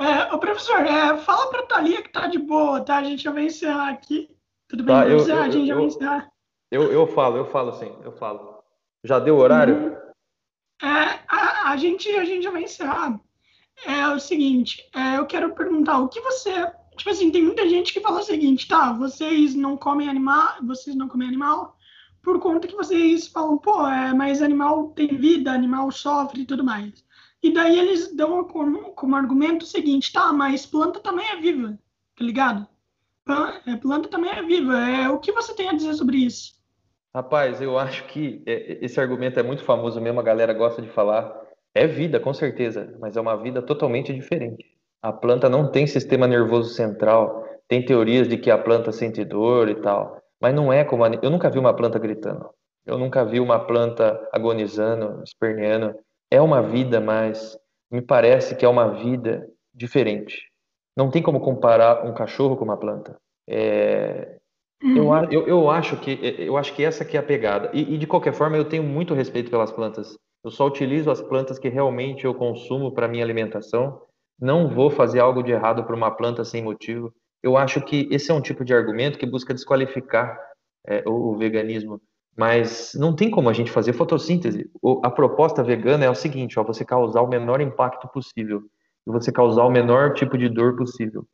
É, ô professor, é, fala para Thalia que tá de boa, tá? A gente já vai encerrar aqui. Tudo bem? Tá, eu, eu, a gente eu, já vai encerrar. Eu, eu falo, eu falo sim, eu falo. Já deu o horário? Uhum. É, a, a, gente, a gente já vai encerrar. É o seguinte, é, eu quero perguntar o que você. Tipo assim, tem muita gente que fala o seguinte, tá? Vocês não comem animal, vocês não comem animal, por conta que vocês falam, pô, é, mas animal tem vida, animal sofre e tudo mais. E daí eles dão como, como argumento o seguinte, tá, mas planta também é viva, tá ligado? É, planta também é viva. É, o que você tem a dizer sobre isso? Rapaz, eu acho que é, esse argumento é muito famoso mesmo, a galera gosta de falar. É vida, com certeza, mas é uma vida totalmente diferente. A planta não tem sistema nervoso central, tem teorias de que a planta sente dor e tal. Mas não é como. A... Eu nunca vi uma planta gritando. Eu nunca vi uma planta agonizando, esperneando. É uma vida, mas me parece que é uma vida diferente. Não tem como comparar um cachorro com uma planta. É... Eu, uhum. eu, eu, acho que eu acho que essa que é a pegada. E, e, de qualquer forma, eu tenho muito respeito pelas plantas. Eu só utilizo as plantas que realmente eu consumo para minha alimentação. Não vou fazer algo de errado para uma planta sem motivo eu acho que esse é um tipo de argumento que busca desqualificar é, o, o, veganismo, mas não tem como a gente fazer fotossíntese. O, a proposta vegana é o seguinte: ó, você causar o menor impacto possível e você causar o menor tipo de dor possível.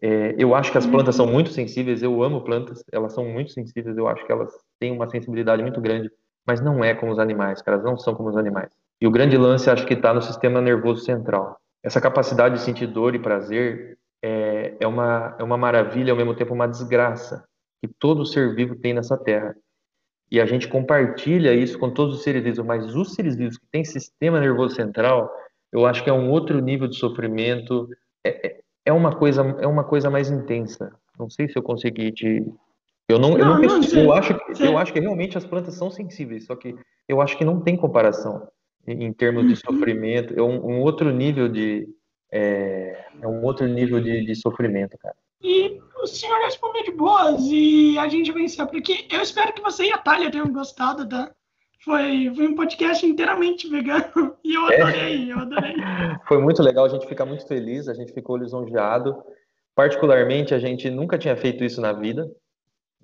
É, eu acho que as plantas são muito sensíveis, eu amo plantas, elas são muito sensíveis, eu acho que elas têm uma sensibilidade muito grande, mas não é como os animais, elas não são como os animais. E o grande lance acho que está no sistema nervoso central. Essa capacidade de sentir dor e prazer é, é, uma, é uma maravilha, ao mesmo tempo uma desgraça que todo ser vivo tem nessa terra. E a gente compartilha isso com todos os seres vivos, mas os seres vivos que têm sistema nervoso central, eu acho que é um outro nível de sofrimento, é, é, é uma coisa é uma coisa mais intensa. Não sei se eu consegui te eu não, não eu não, penso, não eu acho que, eu acho que realmente as plantas são sensíveis, só que eu acho que não tem comparação em, termos de uhum. sofrimento, é um, um outro nível de, é, é um outro nível de, de sofrimento, cara. E o senhor respondeu de boas e a gente encerrar por aqui. Eu espero que você e a Thalia tenham gostado, tá? Foi, foi um podcast inteiramente vegano e eu é. adorei, é. eu adorei. Foi muito legal, a gente fica muito feliz, a gente ficou lisonjeado. Particularmente, a gente nunca tinha feito isso na vida,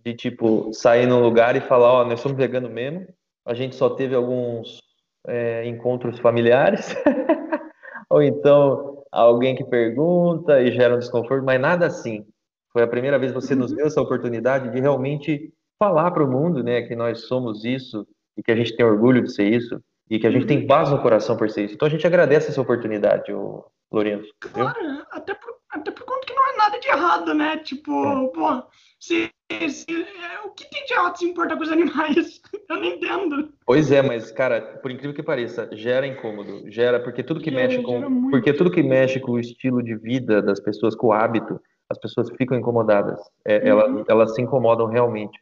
de tipo, sair num lugar e falar, ó, oh, nós somos vegano mesmo. A gente só teve alguns é, encontros familiares, ou então alguém que pergunta e gera um desconforto, mas nada assim. Foi a primeira vez que você nos uhum. deu essa oportunidade de realmente falar para o mundo, né, que nós somos isso e que a gente tem orgulho de ser isso e que a gente tem uhum. paz no coração por ser isso. Então a gente agradece essa oportunidade, o Lourenço. Claro, até por, até por conta que não é nada de errado, né? Tipo, é. pô, se, se, é, o que tem de errado se importa com os animais? Eu não entendo. Pois é, mas, cara, por incrível que pareça, gera incômodo. Gera, porque tudo que gera, mexe com. Porque tudo que mexe com o estilo de vida das pessoas, com o hábito, as pessoas ficam incomodadas. É, uhum. elas, elas se incomodam realmente.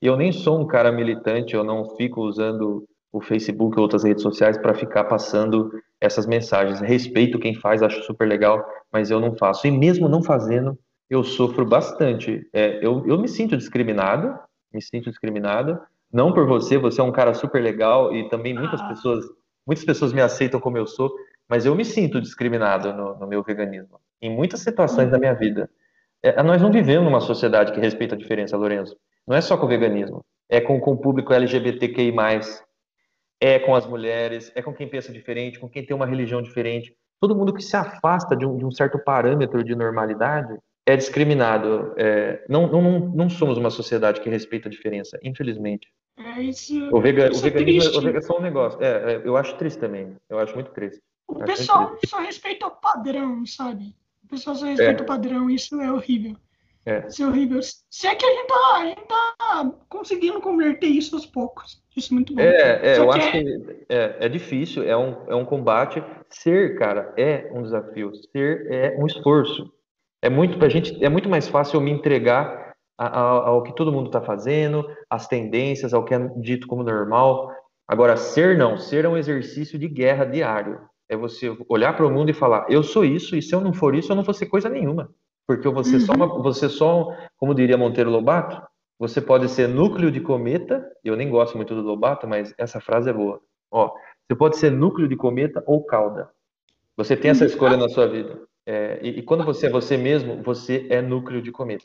E eu nem sou um cara militante, eu não fico usando o Facebook ou outras redes sociais para ficar passando essas mensagens. Respeito quem faz, acho super legal, mas eu não faço. E mesmo não fazendo, eu sofro bastante. É, eu, eu me sinto discriminado, Me sinto discriminado. Não por você, você é um cara super legal e também muitas ah. pessoas, muitas pessoas me aceitam como eu sou, mas eu me sinto discriminado no, no meu veganismo. Em muitas situações da minha vida. É, nós não vivemos numa sociedade que respeita a diferença, Lorenzo. Não é só com o veganismo. É com, com o público LGBTQI+, é com as mulheres, é com quem pensa diferente, com quem tem uma religião diferente. Todo mundo que se afasta de um, de um certo parâmetro de normalidade é discriminado. É, não, não, não somos uma sociedade que respeita a diferença, infelizmente. É isso. O, vega, isso o veganismo é, é só um negócio. É, é, eu acho triste também. Eu acho muito triste. O pessoal só respeita o padrão, sabe? O pessoal só respeita é. o padrão, isso é horrível. É. Isso é horrível. Se é que a gente, tá, a gente tá conseguindo converter isso aos poucos. Isso é muito bom. É, é eu que acho é... que é, é difícil, é um, é um combate. Ser, cara, é um desafio. Ser é um esforço. É muito pra gente, é muito mais fácil eu me entregar ao, ao que todo mundo está fazendo, às tendências, ao que é dito como normal. Agora, ser não, ser é um exercício de guerra diário. É você olhar para o mundo e falar, eu sou isso, e se eu não for isso, eu não vou ser coisa nenhuma. Porque você uhum. só, uma, você só, como diria Monteiro Lobato, você pode ser núcleo de cometa, eu nem gosto muito do Lobato, mas essa frase é boa. Ó, você pode ser núcleo de cometa ou cauda. Você tem essa uhum. escolha na sua vida. É, e, e, quando você é você mesmo, você é núcleo de cometa.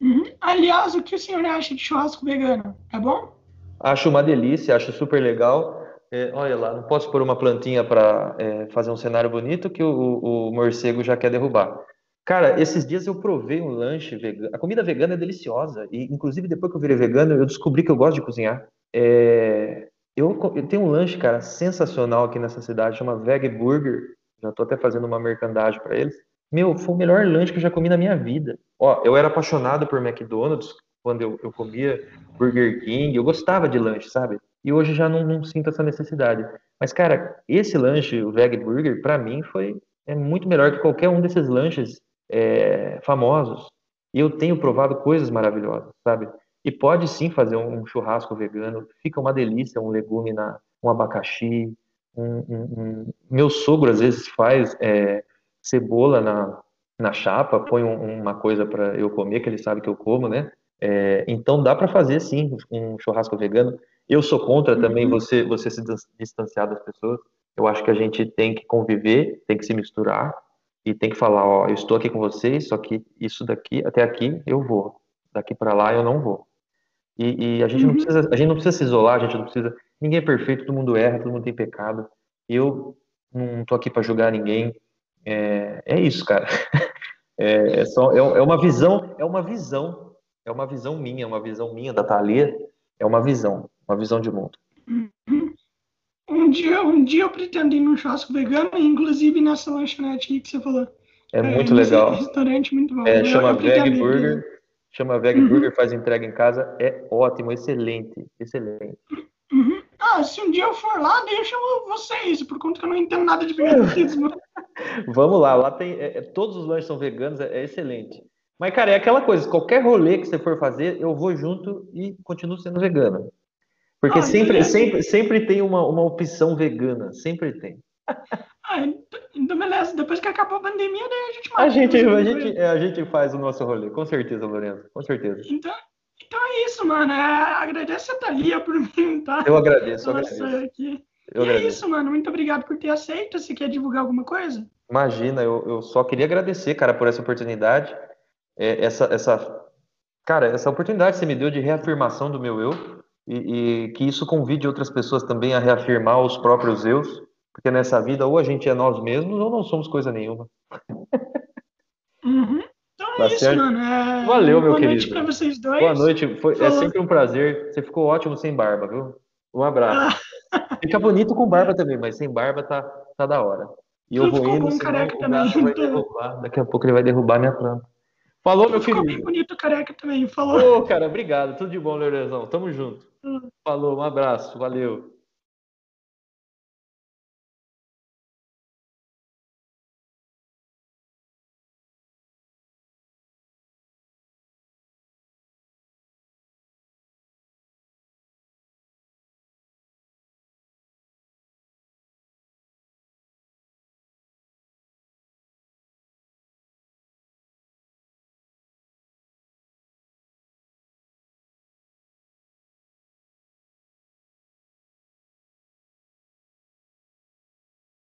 Uhum. Aliás, o que o senhor acha de churrasco vegano? É bom? Acho uma delícia, acho super legal. É, olha lá, não posso pôr uma plantinha para é, fazer um cenário bonito que o, o, morcego já quer derrubar. Cara, esses dias eu provei um lanche vegano. A comida vegana é deliciosa. E, inclusive, depois que eu virei vegano, eu descobri que eu gosto de cozinhar. É... Eu, eu, tenho um lanche, cara, sensacional aqui nessa cidade, chama Veg Burger. Já tô até fazendo uma merchandising para eles. Meu, foi o melhor lanche que eu já comi na minha vida. Ó, eu era apaixonado por McDonald's quando eu, eu comia Burger King. Eu gostava de lanche, sabe? E hoje já não, não sinto essa necessidade. Mas, cara, esse lanche, o Veg Burger, para mim foi é muito melhor que qualquer um desses lanches é, famosos. E eu tenho provado coisas maravilhosas, sabe? E pode sim fazer um churrasco vegano, fica uma delícia, um legume, na, um abacaxi. Um, um, um... Meu sogro às vezes faz é, cebola na, na chapa, põe uma coisa para eu comer, que ele sabe que eu como, né? É, então dá para fazer sim um churrasco vegano. Eu sou contra também uhum. você, você se distanciar das pessoas. Eu acho que a gente tem que conviver, tem que se misturar e tem que falar, ó, eu estou aqui com vocês, só que isso daqui até aqui eu vou, daqui para lá eu não vou. E, e a gente uhum. não precisa, a gente não precisa se isolar, a gente não precisa. Ninguém é perfeito, todo mundo erra, todo mundo tem pecado. Eu não tô aqui para julgar ninguém. É, é isso, cara. É, é, só, é, é uma visão, é uma visão, é uma visão minha, uma visão minha da Thalia, é uma visão, uma visão de mundo. Uhum. Um dia, um dia eu pretendo ir num churrasco vegano, inclusive nessa lanchonete que você falou. É, é muito legal. Restaurante muito bom. É, chama Veg Burger. Chama Veg uhum. Burger, faz entrega em casa. É ótimo, excelente, excelente. Uhum. Ah, se um dia eu for lá, deixa vocês, por conta que eu não entendo nada de veganismo. Vamos lá, lá tem. É, é, todos os lanches são veganos, é, é, excelente. Mas, cara, é aquela coisa, qualquer rolê que você for fazer, eu vou junto e continuo sendo vegano. Porque sempre, sempre, sempre tem uma, uma opção vegana, sempre tem. Ah, então beleza, depois que acabou a pandemia, daí a gente A gente, a, gente, é, a gente faz o nosso rolê, com certeza, Lorenzo, com certeza. Então, então é isso, mano. É, agradeço a Thalia por me tá? Eu agradeço, eu agradeço. Aqui. Eu e é agradeço. é isso, mano. Muito obrigado por ter aceito. Você quer divulgar alguma coisa? Imagina, eu, eu só queria agradecer, cara, por essa oportunidade. É, essa, essa, cara, essa oportunidade que você me deu de reafirmação do meu eu e, e, que isso convide outras pessoas também a reafirmar os próprios eus, porque nessa vida ou a gente é nós mesmos ou não somos coisa nenhuma. Uhum. Então tá é isso, mano. É... Valeu, meu Boa querido. Boa noite pra vocês dois. Boa noite. Foi, é sempre um prazer. Você ficou ótimo sem barba, viu? Um abraço. Ah. Fica bonito com barba também, mas sem barba tá, tá da hora. E eu vou indo, senão o gato vai derrubar. Daqui a pouco ele vai derrubar minha planta. Falou, meu querido. Ficou bem bonito careca também. Falou. Ô, cara, obrigado. Tudo de bom, Leorezão. Tamo junto. Falou, um abraço, valeu.